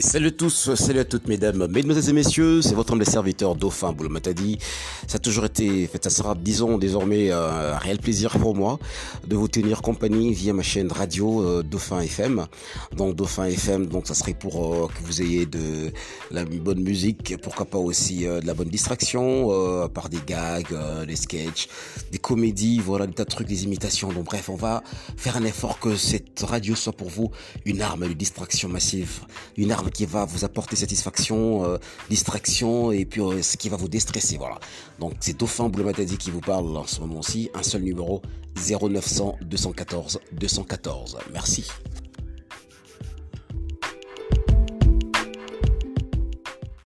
Salut à tous, salut à toutes mesdames, mesdemoiselles et messieurs, c'est votre humble serviteur Dauphin Boulomatadi. Ça a toujours été, ça sera disons désormais euh, un réel plaisir pour moi de vous tenir compagnie via ma chaîne radio euh, Dauphin FM. Donc Dauphin FM, donc ça serait pour euh, que vous ayez de la bonne musique, pourquoi pas aussi de la bonne distraction par des gags, des sketchs, des comédies, voilà des tas de trucs, des imitations. Donc bref, on va faire un effort que cette radio soit pour vous une arme de distraction massive, une arme qui va vous apporter satisfaction, euh, distraction et puis euh, ce qui va vous déstresser. Voilà. Donc c'est Dauphin Bleu Matadi qui vous parle en ce moment-ci. Un seul numéro 0900 214 214. Merci.